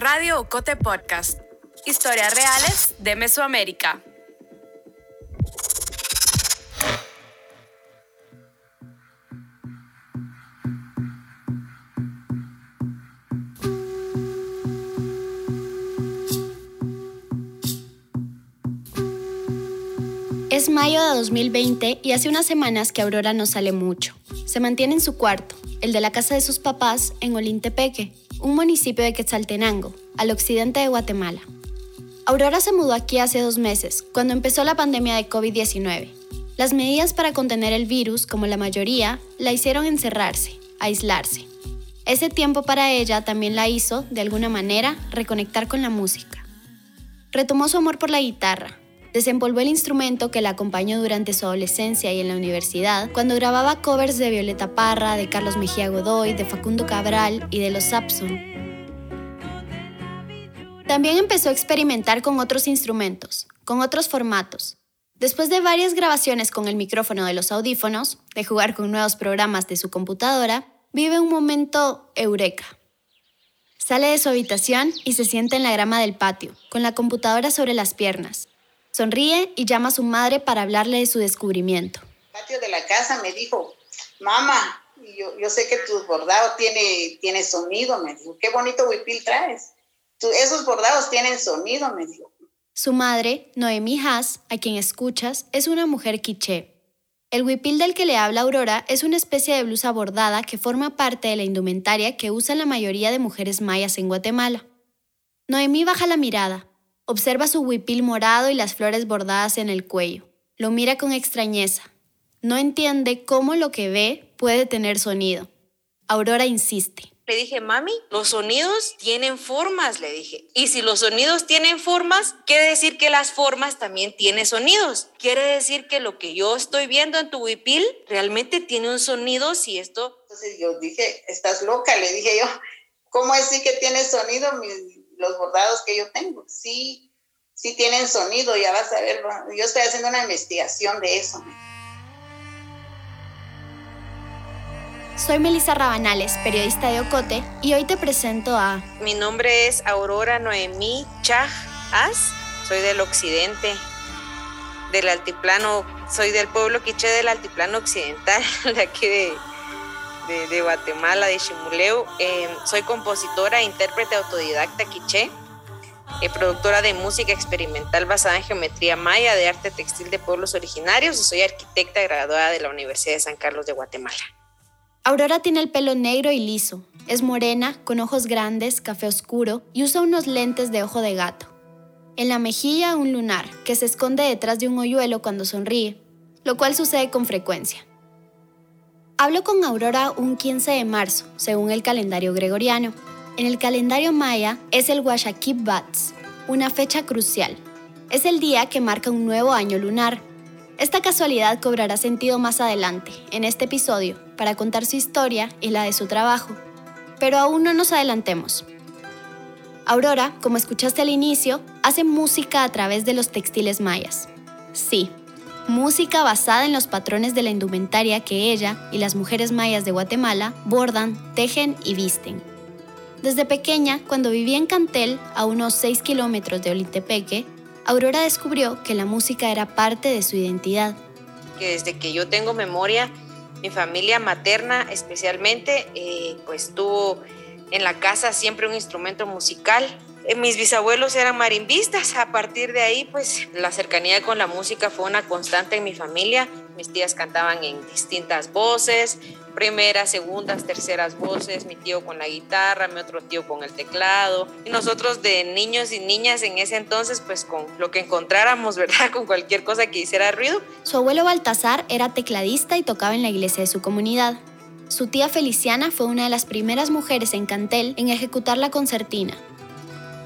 Radio Ocote Podcast. Historias reales de Mesoamérica. Es mayo de 2020 y hace unas semanas que Aurora no sale mucho. Se mantiene en su cuarto, el de la casa de sus papás en Olintepeque, un municipio de Quetzaltenango, al occidente de Guatemala. Aurora se mudó aquí hace dos meses, cuando empezó la pandemia de COVID-19. Las medidas para contener el virus, como la mayoría, la hicieron encerrarse, aislarse. Ese tiempo para ella también la hizo, de alguna manera, reconectar con la música. Retomó su amor por la guitarra, Desempolvó el instrumento que la acompañó durante su adolescencia y en la universidad, cuando grababa covers de Violeta Parra, de Carlos Mejía Godoy, de Facundo Cabral y de los Sapson. También empezó a experimentar con otros instrumentos, con otros formatos. Después de varias grabaciones con el micrófono de los audífonos, de jugar con nuevos programas de su computadora, vive un momento eureka. Sale de su habitación y se sienta en la grama del patio, con la computadora sobre las piernas, Sonríe y llama a su madre para hablarle de su descubrimiento. El patio de la casa me dijo, mamá, yo, yo sé que tu bordado tiene, tiene sonido, me dijo, qué bonito huipil traes. esos bordados tienen sonido, me dijo. Su madre, Noemí Haas, a quien escuchas, es una mujer quiché. El huipil del que le habla Aurora es una especie de blusa bordada que forma parte de la indumentaria que usan la mayoría de mujeres mayas en Guatemala. Noemí baja la mirada, Observa su huipil morado y las flores bordadas en el cuello. Lo mira con extrañeza. No entiende cómo lo que ve puede tener sonido. Aurora insiste. Le dije, mami, los sonidos tienen formas, le dije. Y si los sonidos tienen formas, quiere decir que las formas también tienen sonidos. Quiere decir que lo que yo estoy viendo en tu huipil realmente tiene un sonido si esto... Entonces yo dije, estás loca, le dije yo, ¿cómo así que tiene sonido? los bordados que yo tengo. Sí, sí tienen sonido, ya vas a ver. Yo estoy haciendo una investigación de eso. Soy Melissa Rabanales, periodista de Ocote, y hoy te presento a... Mi nombre es Aurora Noemí Chaj As, soy del occidente, del altiplano, soy del pueblo quiché del altiplano occidental, de aquí de, de, Guatemala, de Chimuleu. Em, soy compositora e intérprete autodidacta quiché, eh, productora de música experimental basada en geometría maya, de arte textil de pueblos originarios y soy arquitecta graduada de la Universidad de San Carlos de Guatemala. Aurora tiene el pelo negro y liso. Es morena, con ojos grandes, café oscuro y usa unos lentes de ojo de gato. En la mejilla un lunar que se esconde detrás de un hoyuelo cuando sonríe, lo cual sucede con frecuencia. Hablo con Aurora un 15 de marzo, según el calendario gregoriano. En el calendario maya es el Washakib Bats, una fecha crucial. Es el día que marca un nuevo año lunar. Esta casualidad cobrará sentido más adelante, en este episodio, para contar su historia y la de su trabajo. Pero aún no nos adelantemos. Aurora, como escuchaste al inicio, hace música a través de los textiles mayas. Sí, música basada en los patrones de la indumentaria que ella y las mujeres mayas de Guatemala bordan, tejen y visten. Desde pequeña, cuando vivía en Cantel, a unos 6 kilómetros de Olitepeque, Aurora descubrió que la música era parte de su identidad. Que desde que yo tengo memoria, mi familia materna especialmente, eh, pues tuvo en la casa siempre un instrumento musical mis bisabuelos eran marimbistas, a partir de ahí pues la cercanía con la música fue una constante en mi familia. Mis tías cantaban en distintas voces, primeras, segundas, terceras voces, mi tío con la guitarra, mi otro tío con el teclado. Y nosotros de niños y niñas en ese entonces pues con lo que encontráramos, ¿verdad? Con cualquier cosa que hiciera ruido. Su abuelo Baltasar era tecladista y tocaba en la iglesia de su comunidad. Su tía Feliciana fue una de las primeras mujeres en Cantel en ejecutar la concertina,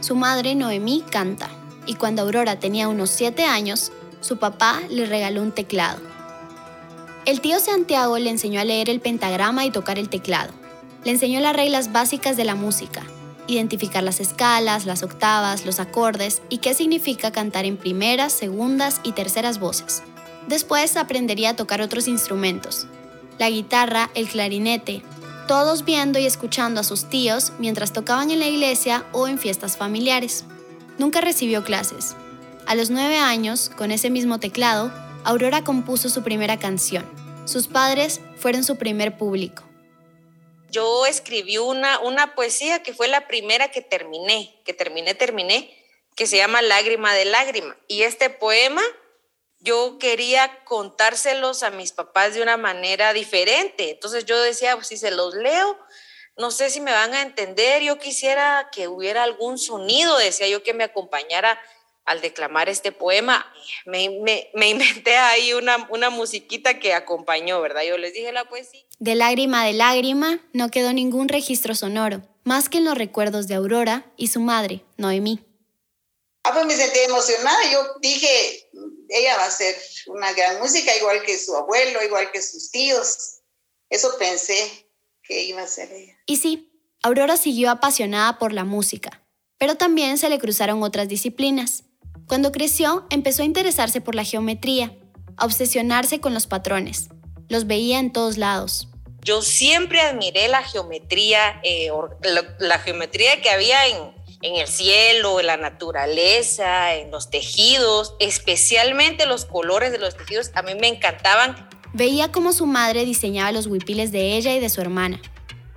su madre Noemí canta, y cuando Aurora tenía unos 7 años, su papá le regaló un teclado. El tío Santiago le enseñó a leer el pentagrama y tocar el teclado. Le enseñó las reglas básicas de la música, identificar las escalas, las octavas, los acordes y qué significa cantar en primeras, segundas y terceras voces. Después aprendería a tocar otros instrumentos, la guitarra, el clarinete, todos viendo y escuchando a sus tíos mientras tocaban en la iglesia o en fiestas familiares. Nunca recibió clases. A los nueve años, con ese mismo teclado, Aurora compuso su primera canción. Sus padres fueron su primer público. Yo escribí una, una poesía que fue la primera que terminé, que terminé, terminé, que se llama Lágrima de Lágrima. Y este poema yo quería contárselos a mis papás de una manera diferente. Entonces yo decía, pues si se los leo, no sé si me van a entender. Yo quisiera que hubiera algún sonido, decía yo, que me acompañara al declamar este poema. Me, inventé ahí una, una musiquita que acompañó, ¿verdad? Yo les dije la poesía. De lágrima de lágrima no quedó ningún registro sonoro, más que en los recuerdos de Aurora y su madre, Noemí. Ah, pues me sentí emocionada. Yo dije, ella va a ser una gran música, igual que su abuelo, igual que sus tíos. Eso pensé que iba a ser ella. Y sí, Aurora siguió apasionada por la música, pero también se le cruzaron otras disciplinas. Cuando creció, empezó a interesarse por la geometría, a obsesionarse con los patrones. Los veía en todos lados. Yo siempre admiré la geometría, eh, la geometría que había en, en el cielo, en la naturaleza, en los tejidos, especialmente los colores de los tejidos, a mí me encantaban. Veía cómo su madre diseñaba los huipiles de ella y de su hermana.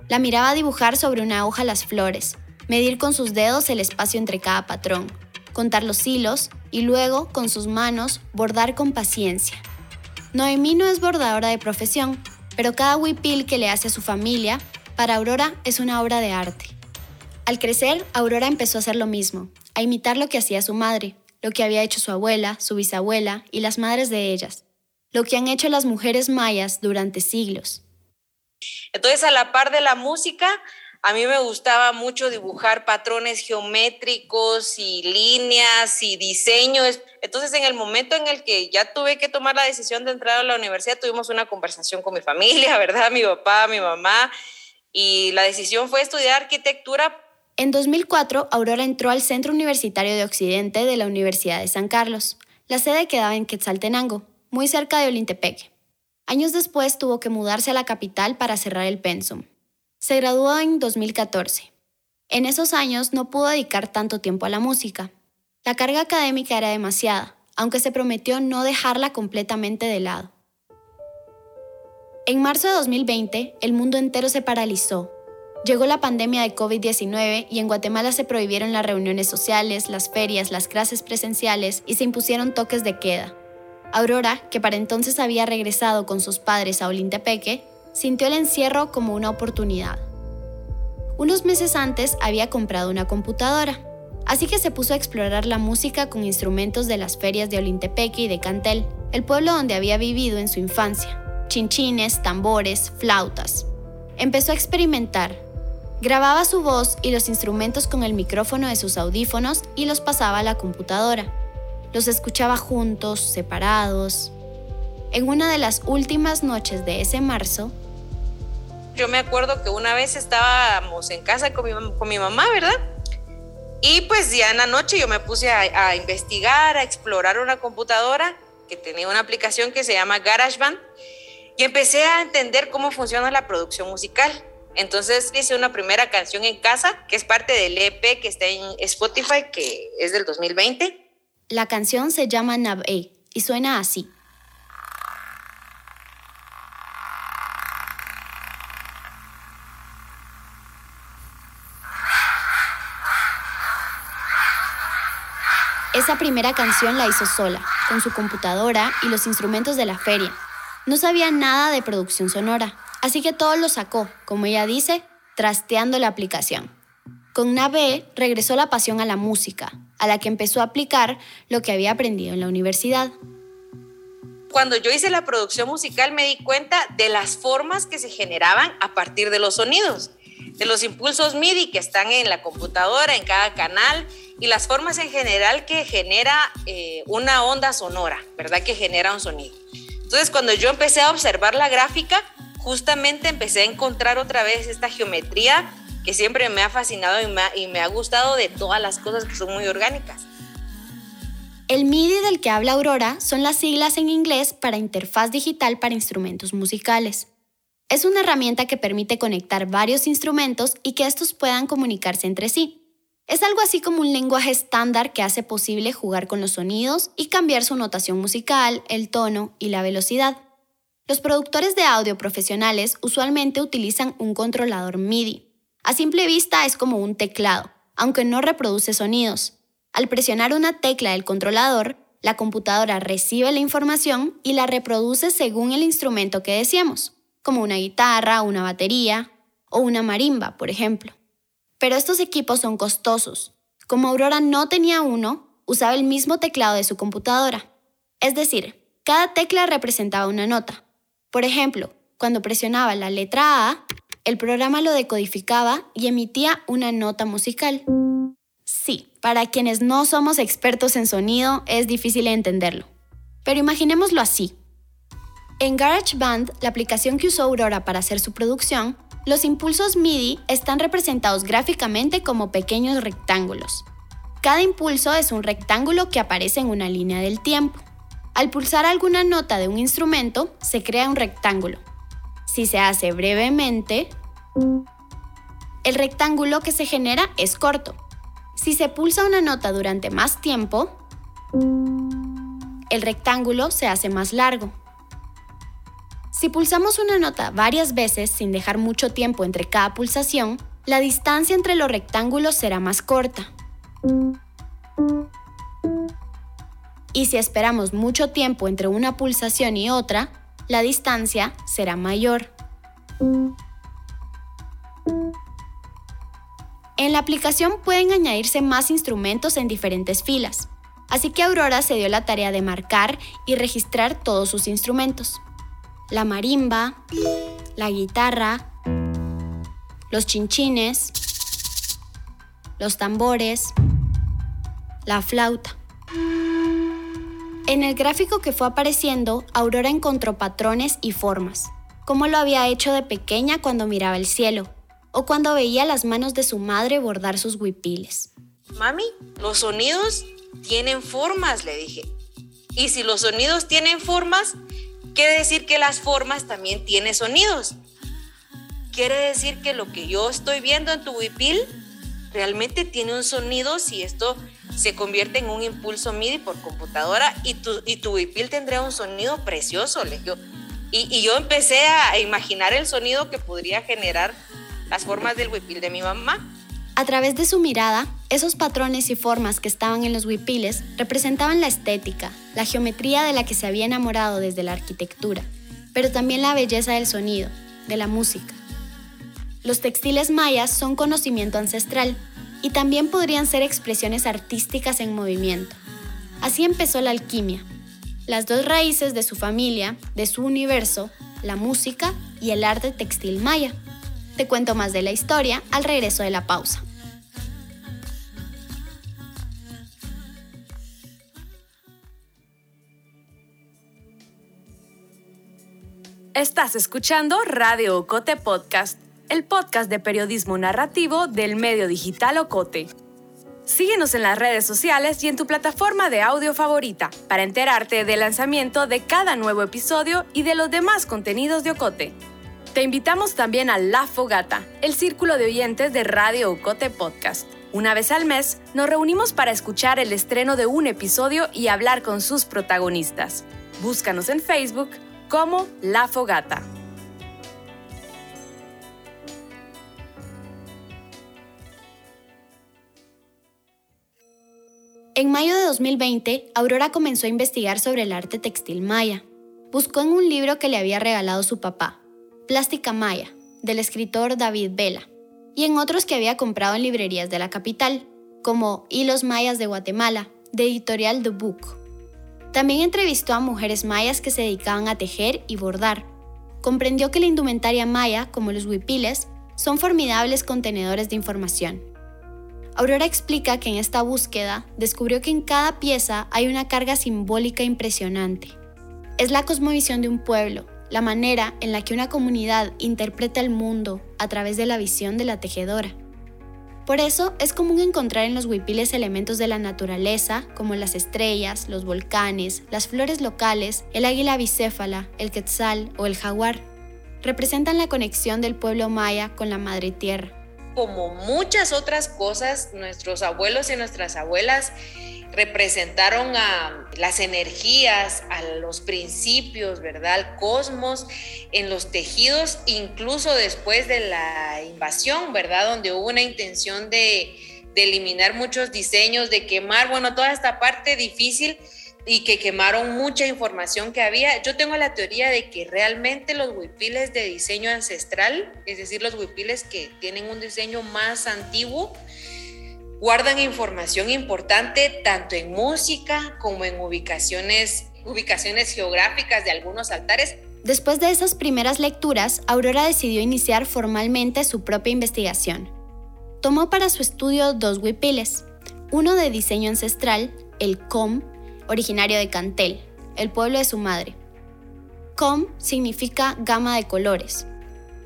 La miraba dibujar sobre una hoja las flores, medir con sus dedos el espacio entre cada patrón, contar los hilos y luego, con sus manos, bordar con paciencia. Noemí no es bordadora de profesión, pero cada huipil que le hace a su familia, para Aurora es una obra de arte. Al crecer, Aurora empezó a hacer lo mismo, a imitar lo que hacía su madre, lo que había hecho su abuela, su bisabuela y las madres de ellas, lo que han hecho las mujeres mayas durante siglos. Entonces, a la par de la música, a mí me gustaba mucho dibujar patrones geométricos y líneas y diseños. Entonces, en el momento en el que ya tuve que tomar la decisión de entrar a la universidad, tuvimos una conversación con mi familia, ¿verdad? Mi papá, mi mamá. Y la decisión fue estudiar arquitectura en 2004, Aurora entró al Centro Universitario de Occidente de la Universidad de San Carlos. La sede quedaba en Quetzaltenango, muy cerca de Olintepeque. Años después tuvo que mudarse a la capital para cerrar el pensum. Se graduó en 2014. En esos años no pudo dedicar tanto tiempo a la música. La carga académica era demasiada, aunque se prometió no dejarla completamente de lado. En marzo de 2020, el mundo entero se paralizó Llegó la pandemia de COVID-19 y en Guatemala se prohibieron las reuniones sociales, las ferias, las clases presenciales y se impusieron toques de queda. Aurora, que para entonces había regresado con sus padres a Olintepeque, sintió el encierro como una oportunidad. Unos meses antes había comprado una computadora, así que se puso a explorar la música con instrumentos de las ferias de Olintepeque y de Cantel, el pueblo donde había vivido en su infancia. Chinchines, tambores, flautas. Empezó a experimentar, Grababa su voz y los instrumentos con el micrófono de sus audífonos y los pasaba a la computadora. Los escuchaba juntos, separados. En una de las últimas noches de ese marzo, yo me acuerdo que una vez estábamos en casa con mi, mamá, ¿verdad? Y pues ya en la noche yo me puse a, a, investigar, a explorar una computadora que tenía una aplicación que se llama GarageBand y empecé a entender cómo funciona la producción musical. Entonces hice una primera canción en casa, que es parte del EP que está en Spotify, que es del 2020. La canción se llama Nab'e y suena así. Esa primera canción la hizo sola, con su computadora y los instrumentos de la feria. No sabía nada de producción sonora, Así que todo lo sacó, como ella dice, trasteando la aplicación. Con Nave regresó la pasión a la música, a la que empezó a aplicar lo que había aprendido en la universidad. Cuando yo hice la producción musical me di cuenta de las formas que se generaban a partir de los sonidos, de los impulsos MIDI que están en la computadora, en cada canal, y las formas en general que genera eh, una onda sonora, ¿verdad? Que genera un sonido. Entonces, cuando yo empecé a observar la gráfica, justamente empecé a encontrar otra vez esta geometría que siempre me ha fascinado y me ha, gustado de todas las cosas que son muy orgánicas. El MIDI del que habla Aurora son las siglas en inglés para Interfaz Digital para Instrumentos Musicales. Es una herramienta que permite conectar varios instrumentos y que estos puedan comunicarse entre sí. Es algo así como un lenguaje estándar que hace posible jugar con los sonidos y cambiar su notación musical, el tono y la velocidad. Los productores de audio profesionales usualmente utilizan un controlador MIDI. A simple vista es como un teclado, aunque no reproduce sonidos. Al presionar una tecla del controlador, la computadora recibe la información y la reproduce según el instrumento que deseamos, como una guitarra, una batería o una marimba, por ejemplo. Pero estos equipos son costosos. Como Aurora no tenía uno, usaba el mismo teclado de su computadora. Es decir, cada tecla representaba una nota. Por ejemplo, cuando presionaba la letra A, el programa lo decodificaba y emitía una nota musical. Sí, para quienes no somos expertos en sonido es difícil entenderlo. Pero imaginémoslo así. En GarageBand, la aplicación que usó Aurora para hacer su producción, los impulsos MIDI están representados gráficamente como pequeños rectángulos. Cada impulso es un rectángulo que aparece en una línea del tiempo. Al pulsar alguna nota de un instrumento, se crea un rectángulo. Si se hace brevemente, el rectángulo que se genera es corto. Si se pulsa una nota durante más tiempo, el rectángulo se hace más largo. Si pulsamos una nota varias veces sin dejar mucho tiempo entre cada pulsación, la distancia entre los rectángulos será más corta. Y si esperamos mucho tiempo entre una pulsación y otra, la distancia será mayor. En la aplicación pueden añadirse más instrumentos en diferentes filas, así que Aurora se dio la tarea de marcar y registrar todos sus instrumentos. La marimba, la guitarra, los chinchines, los tambores, la flauta. En el gráfico que fue apareciendo, Aurora encontró patrones y formas, como lo había hecho de pequeña cuando miraba el cielo, o cuando veía las manos de su madre bordar sus huipiles. Mami, los sonidos tienen formas, le dije. Y si los sonidos tienen formas, quiere decir que las formas también tienen sonidos. Quiere decir que lo que yo estoy viendo en tu huipil realmente tiene un sonido si esto se convierte en un impulso MIDI por computadora y tu, y tu huipil tendría un sonido precioso, le Y, y, yo empecé a imaginar el sonido que podría generar las formas del huipil de mi mamá. A través de su mirada, esos patrones y formas que estaban en los huipiles representaban la estética, la geometría de la que se había enamorado desde la arquitectura, pero también la belleza del sonido, de la música. Los textiles mayas son conocimiento ancestral y también podrían ser expresiones artísticas en movimiento. Así empezó la alquimia, las dos raíces de su familia, de su universo, la música y el arte textil maya. Te cuento más de la historia al regreso de la pausa. Estás escuchando Radio Ocote Podcast el podcast de periodismo narrativo del medio digital Ocote. Síguenos en las redes sociales y en tu plataforma de audio favorita para enterarte del lanzamiento de cada nuevo episodio y de los demás contenidos de Ocote. Te invitamos también a La Fogata, el círculo de oyentes de Radio Ocote Podcast. Una vez al mes nos reunimos para escuchar el estreno de un episodio y hablar con sus protagonistas. Búscanos en Facebook como La Fogata. En mayo de 2020, Aurora comenzó a investigar sobre el arte textil maya. Buscó en un libro que le había regalado su papá, Plástica Maya, del escritor David Vela, y en otros que había comprado en librerías de la capital, como Hilos Mayas de Guatemala, de editorial The Book. También entrevistó a mujeres mayas que se dedicaban a tejer y bordar. Comprendió que la indumentaria maya, como los huipiles, son formidables contenedores de información Aurora explica que en esta búsqueda descubrió que en cada pieza hay una carga simbólica impresionante. Es la cosmovisión de un pueblo, la manera en la que una comunidad interpreta el mundo a través de la visión de la tejedora. Por eso es común encontrar en los huipiles elementos de la naturaleza, como las estrellas, los volcanes, las flores locales, el águila bicéfala, el quetzal o el jaguar. representan la conexión del pueblo maya con la madre tierra. Como muchas otras cosas, nuestros abuelos y nuestras abuelas representaron a las energías, a los principios, ¿verdad? Al cosmos en los tejidos, incluso después de la invasión, ¿verdad? Donde hubo una intención de, de eliminar muchos diseños, de quemar, bueno, toda esta parte difícil y que quemaron mucha información que había. Yo tengo la teoría de que realmente los huipiles de diseño ancestral, es decir, los huipiles que tienen un diseño más antiguo, guardan información importante tanto en música como en ubicaciones, ubicaciones geográficas de algunos altares. Después de esas primeras lecturas, Aurora decidió iniciar formalmente su propia investigación. Tomó para su estudio dos huipiles, uno de diseño ancestral, el COM, originario de Cantel, el pueblo de su madre. Com significa gama de colores.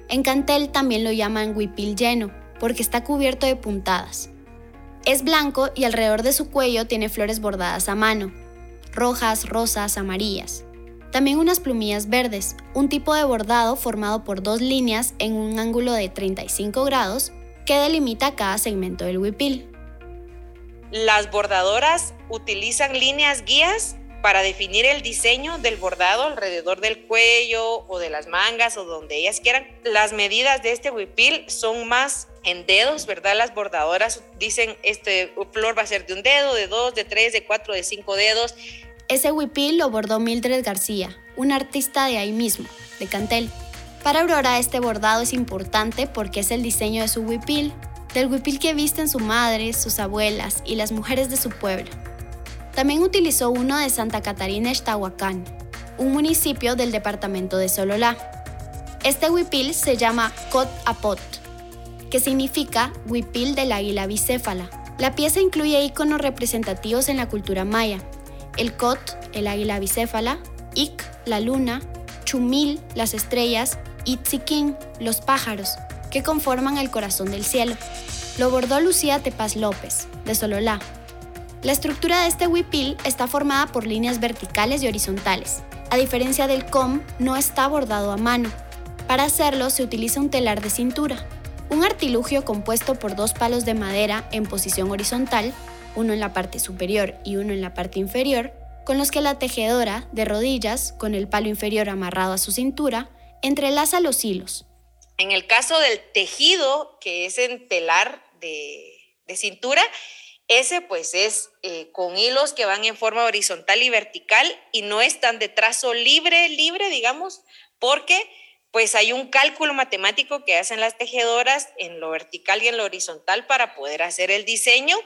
En Cantel también lo llaman huipil lleno, porque está cubierto de puntadas. Es blanco y alrededor de su cuello tiene flores bordadas a mano, rojas, rosas, amarillas. También unas plumillas verdes, un tipo de bordado formado por dos líneas en un ángulo de 35 grados que delimita cada segmento del huipil. Las bordadoras utilizan líneas guías para definir el diseño del bordado alrededor del cuello o de las mangas o donde ellas quieran. Las medidas de este huipil son más en dedos, ¿verdad? Las bordadoras dicen este flor va a ser de un dedo, de dos, de tres, de cuatro, de cinco dedos. Ese huipil lo bordó Mildred García, un artista de ahí mismo, de Cantel. Para Aurora este bordado es importante porque es el diseño de su huipil, del huipil que visten su madre, sus abuelas y las mujeres de su pueblo. También utilizó uno de Santa Catarina Ixtahuacán, un municipio del departamento de Sololá. Este huipil se llama Cot Apot, que significa huipil del águila bicéfala. La pieza incluye iconos representativos en la cultura maya. El Cot, el águila bicéfala, Ik, la luna, Chumil, las estrellas, y Tzikin, los pájaros, que conforman el corazón del cielo. Lo bordó Lucía Tepaz López, de Sololá. La estructura de este huipil está formada por líneas verticales y horizontales. A diferencia del com, no está bordado a mano. Para hacerlo se utiliza un telar de cintura, un artilugio compuesto por dos palos de madera en posición horizontal, uno en la parte superior y uno en la parte inferior, con los que la tejedora, de rodillas, con el palo inferior amarrado a su cintura, entrelaza los hilos, en el caso del tejido, que es en telar de, cintura, ese pues es eh, con hilos que van en forma horizontal y vertical y no están de trazo libre, libre, digamos, porque pues hay un cálculo matemático que hacen las tejedoras en lo vertical y en lo horizontal para poder hacer el diseño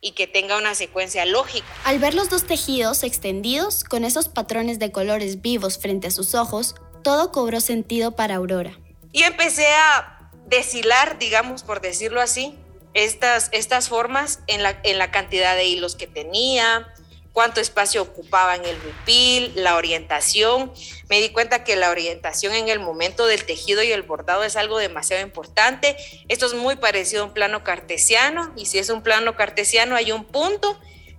y que tenga una secuencia lógica. Al ver los dos tejidos extendidos con esos patrones de colores vivos frente a sus ojos, todo cobró sentido para Aurora. Y empecé a deshilar, digamos, por decirlo así, estas, estas formas en la, en la cantidad de hilos que tenía, cuánto espacio ocupaba en el huipil, la orientación. Me di cuenta que la orientación en el momento del tejido y el bordado es algo demasiado importante. Esto es muy parecido a un plano cartesiano y si es un plano cartesiano hay un punto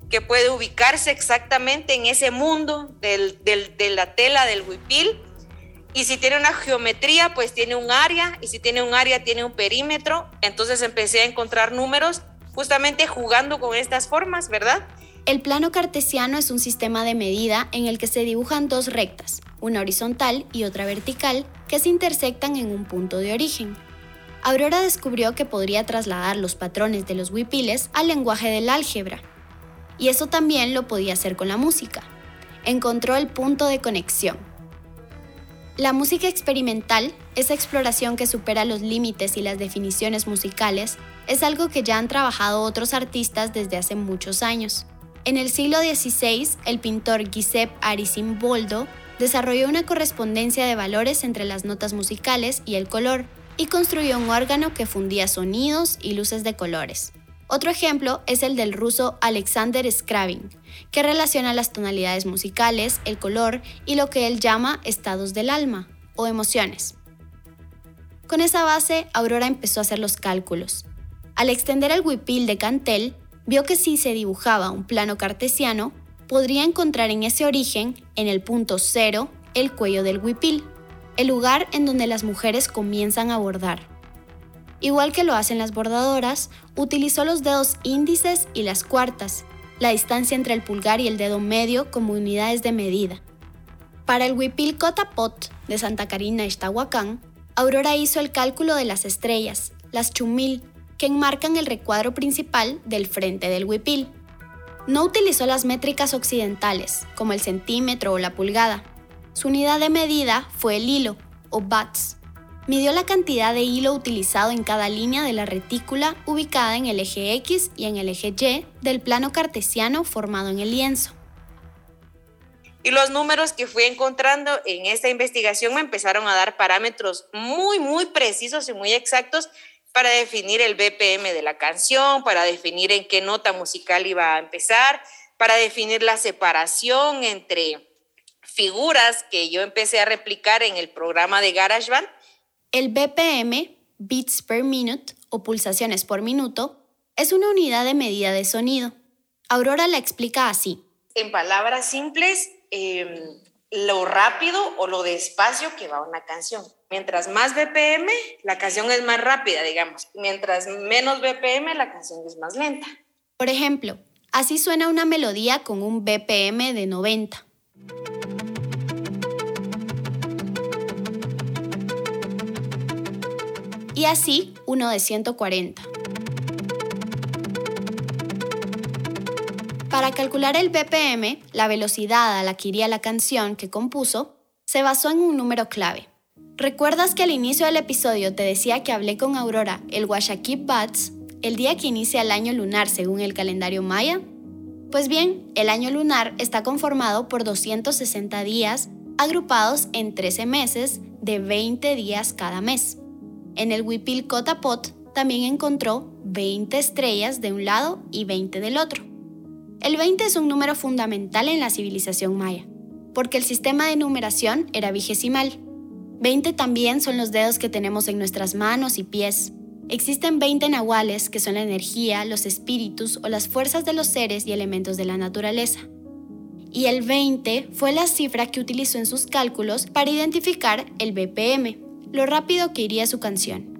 que puede ubicarse exactamente en ese mundo del, del, de la tela del huipil y si tiene una geometría, pues tiene un área, y si tiene un área, tiene un perímetro. Entonces empecé a encontrar números justamente jugando con estas formas, ¿verdad? El plano cartesiano es un sistema de medida en el que se dibujan dos rectas, una horizontal y otra vertical, que se intersectan en un punto de origen. Aurora descubrió que podría trasladar los patrones de los huipiles al lenguaje del álgebra, y eso también lo podía hacer con la música. Encontró el punto de conexión, la música experimental, esa exploración que supera los límites y las definiciones musicales, es algo que ya han trabajado otros artistas desde hace muchos años. En el siglo XVI, el pintor Giuseppe Arisimboldo desarrolló una correspondencia de valores entre las notas musicales y el color, y construyó un órgano que fundía sonidos y luces de colores. Otro ejemplo es el del ruso Alexander Skravin, que relaciona las tonalidades musicales, el color y lo que él llama estados del alma o emociones. Con esa base, Aurora empezó a hacer los cálculos. Al extender el huipil de Cantel, vio que si se dibujaba un plano cartesiano, podría encontrar en ese origen, en el punto cero, el cuello del huipil. el lugar en donde las mujeres comienzan a bordar. Igual que lo hacen las bordadoras, utilizó los dedos índices y las cuartas, la distancia entre el pulgar y el dedo medio como unidades de medida. Para el Huipil Cotapot de Santa Carina Ixtahuacán, Aurora hizo el cálculo de las estrellas, las chumil, que enmarcan el recuadro principal del frente del huipil. No utilizó las métricas occidentales, como el centímetro o la pulgada. Su unidad de medida fue el hilo, o bats. Midió la cantidad de hilo utilizado en cada línea de la retícula ubicada en el eje X y en el eje Y del plano cartesiano formado en el lienzo. Y los números que fui encontrando en esta investigación me empezaron a dar parámetros muy, muy precisos y muy exactos para definir el BPM de la canción, para definir en qué nota musical iba a empezar, para definir la separación entre figuras que yo empecé a replicar en el programa de GarageBand. El BPM, beats per minute o pulsaciones por minuto, es una unidad de medida de sonido. Aurora la explica así. En palabras simples, Em, lo rápido o lo despacio que va una canción. Mientras más BPM, la canción es más rápida, digamos. Mientras menos BPM, la canción es más lenta. Por ejemplo, así suena una melodía con un BPM de 90. Y así uno de 140. Para calcular el BPM, la velocidad a la que iría la canción que compuso, se basó en un número clave. ¿Recuerdas que al inicio del episodio te decía que hablé con Aurora, el Washakip Bats, el día que inicia el año lunar según el calendario maya? Pues bien, el año lunar está conformado por 260 días agrupados en 13 meses de 20 días cada mes. En el Wipil Kotapot también encontró 20 estrellas de un lado y 20 del otro. El 20 es un número fundamental en la civilización maya, porque el sistema de numeración era vigesimal. 20 también son los dedos que tenemos en nuestras manos y pies. Existen 20 nahuales, que son la energía, los espíritus o las fuerzas de los seres y elementos de la naturaleza. Y el 20 fue la cifra que utilizó en sus cálculos para identificar el BPM, lo rápido que iría su canción.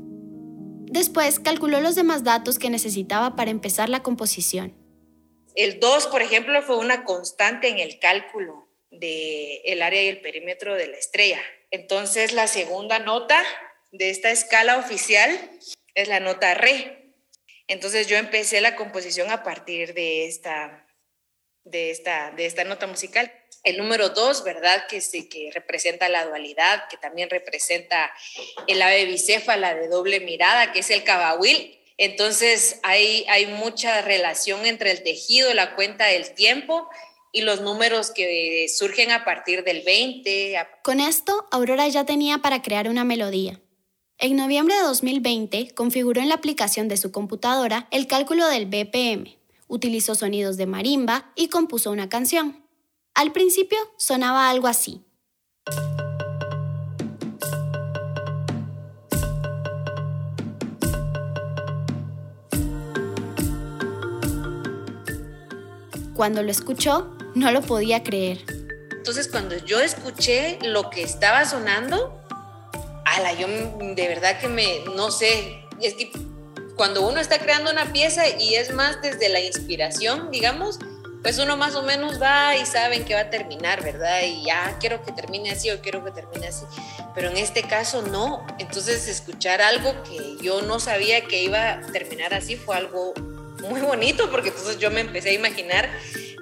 Después calculó los demás datos que necesitaba para empezar la composición el 2, por ejemplo, fue una constante en el cálculo del área y el perímetro de la estrella. Entonces, la segunda nota de esta escala oficial es la nota re. Entonces, yo empecé la composición a partir de esta, de esta, de esta nota musical. El número 2, ¿verdad? Que, sí, que representa la dualidad, que también representa el ave bicéfala de doble mirada, que es el cabahuil entonces hay, hay mucha relación entre el tejido, la cuenta del tiempo y los números que surgen a partir del 20. Con esto, Aurora ya tenía para crear una melodía. En noviembre de 2020, configuró en la aplicación de su computadora el cálculo del BPM, utilizó sonidos de marimba y compuso una canción. Al principio sonaba algo así. Cuando lo escuchó, no lo podía creer. Entonces, cuando yo escuché lo que estaba sonando, ala, yo de verdad que me, no sé, es que cuando uno está creando una pieza y es más desde la inspiración, digamos, pues uno más o menos va y sabe en qué va a terminar, ¿verdad? Y ya quiero que termine así o quiero que termine así. Pero en este caso no. Entonces escuchar algo que yo no sabía que iba a terminar así fue algo muy bonito porque entonces yo me empecé a imaginar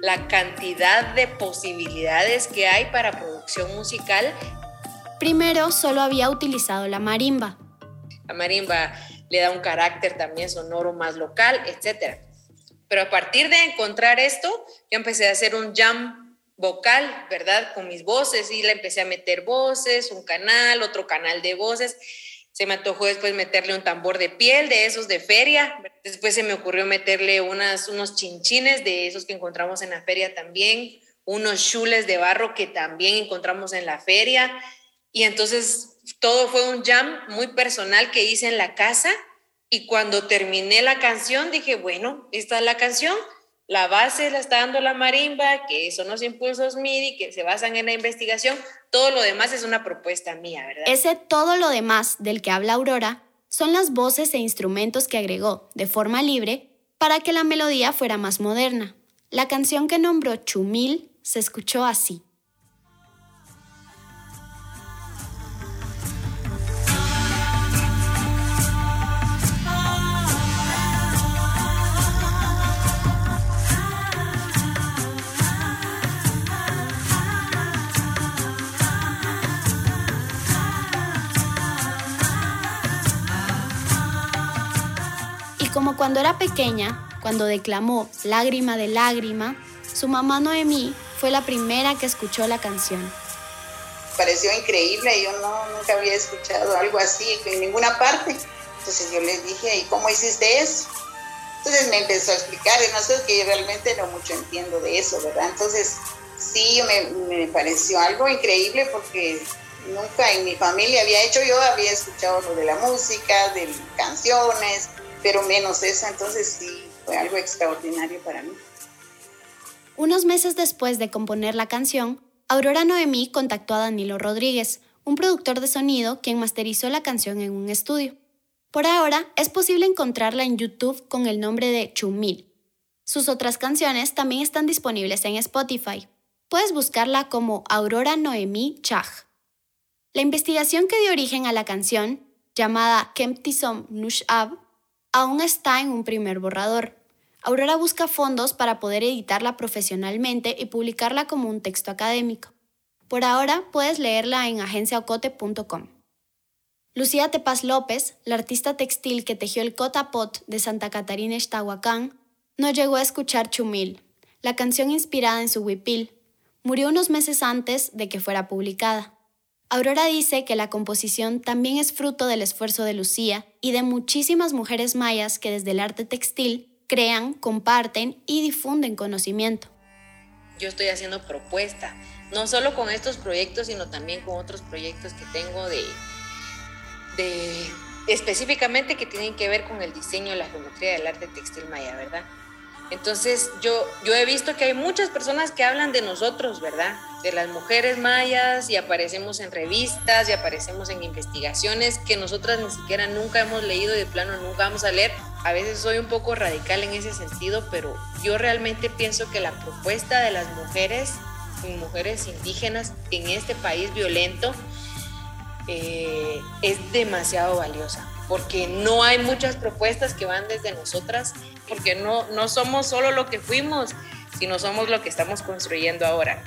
la cantidad de posibilidades que hay para producción musical. Primero solo había utilizado la marimba. La marimba le da un carácter también sonoro más local, etc. Pero a partir de encontrar esto, yo empecé a hacer un jam vocal, ¿verdad? Con mis voces y le empecé a meter voces, un canal, otro canal de voces se me antojó después meterle un tambor de piel de esos de feria. Después se me ocurrió meterle unas, unos chinchines de esos que encontramos en la feria también, unos chules de barro que también encontramos en la feria. Y entonces todo fue un jam muy personal que hice en la casa. Y cuando terminé la canción dije, bueno, esta es la canción. la base la está dando la marimba, que son los impulsos MIDI, que se basan en la investigación, todo lo demás es una propuesta mía, ¿verdad? Ese todo lo demás del que habla Aurora son las voces e instrumentos que agregó de forma libre para que la melodía fuera más moderna. La canción que nombró Chumil se escuchó así. Cuando era pequeña, cuando declamó Lágrima de lágrima, su mamá Noemí fue la primera que escuchó la canción. Pareció increíble, yo no, nunca había escuchado algo así en ninguna parte. Entonces yo le dije, ¿y cómo hiciste eso? Entonces me empezó a explicar, y no sé, que yo realmente no mucho entiendo de eso, ¿verdad? Entonces sí, me, me pareció algo increíble porque nunca en mi familia había hecho, yo había escuchado lo de la música, de canciones, pero menos esa, entonces sí, fue algo extraordinario para mí. Unos meses después de componer la canción, Aurora Noemí contactó a Danilo Rodríguez, un productor de sonido quien masterizó la canción en un estudio. Por ahora es posible encontrarla en YouTube con el nombre de Chumil. Sus otras canciones también están disponibles en Spotify. Puedes buscarla como Aurora Noemí Chag. La investigación que dio origen a la canción, llamada Kemptisom Nushab, aún está en un primer borrador. Aurora busca fondos para poder editarla profesionalmente y publicarla como un texto académico. Por ahora puedes leerla en agenciaocote.com. Lucía Tepaz López, la artista textil que tejió el cotapot de Santa Catarina Ixtahuacán, no llegó a escuchar Chumil, la canción inspirada en su huipil. Murió unos meses antes de que fuera publicada. Aurora dice que la composición también es fruto del esfuerzo de Lucía y de muchísimas mujeres mayas que desde el arte textil crean, comparten y difunden conocimiento. Yo estoy haciendo propuesta, no solo con estos proyectos, sino también con otros proyectos que tengo de, específicamente que tienen que ver con el diseño la geometría del arte textil maya, ¿verdad? Entonces yo, yo he visto que hay muchas personas que hablan de nosotros, ¿verdad? De las mujeres mayas y aparecemos en revistas y aparecemos en investigaciones que nosotras ni siquiera nunca hemos leído y de plano nunca vamos a leer. A veces soy un poco radical en ese sentido, pero yo realmente pienso que la propuesta de las mujeres mujeres indígenas en este país violento eh, es demasiado valiosa porque no hay muchas propuestas que van desde nosotras, porque no, no somos solo lo que fuimos, sino somos lo que estamos construyendo ahora.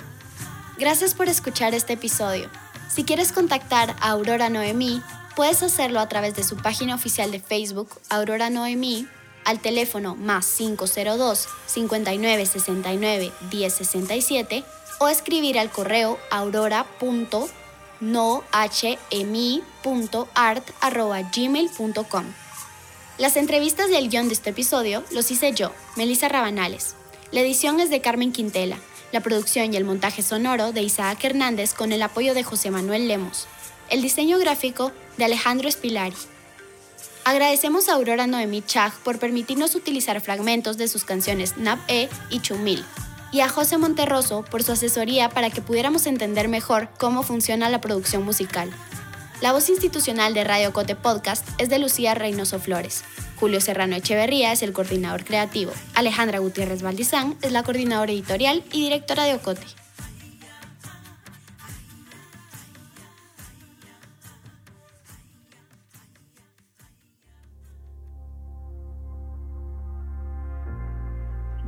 Gracias por escuchar este episodio. Si quieres contactar a Aurora Noemí, puedes hacerlo a través de su página oficial de Facebook, Aurora Noemí, al teléfono más 502 5969 1067 o escribir al correo aurora.noemí nohmi.art.gmail.com. Las entrevistas y el guion de este episodio los hice yo, Melissa Rabanales. La edición es de Carmen Quintela, la producción y el montaje sonoro de Isaac Hernández con el apoyo de José Manuel Lemos, el diseño gráfico de Alejandro Espilari. Agradecemos a Aurora Noemí Chag por permitirnos utilizar fragmentos de sus canciones Nab E y Chumil, y a José Monterroso por su asesoría para que pudiéramos entender mejor cómo funciona la producción musical. La voz institucional de Radio Cote Podcast es de Lucía Reynoso Flores. Julio Serrano Echeverría es el coordinador creativo. Alejandra Gutiérrez Valdizán es la coordinadora editorial y directora de Ocote.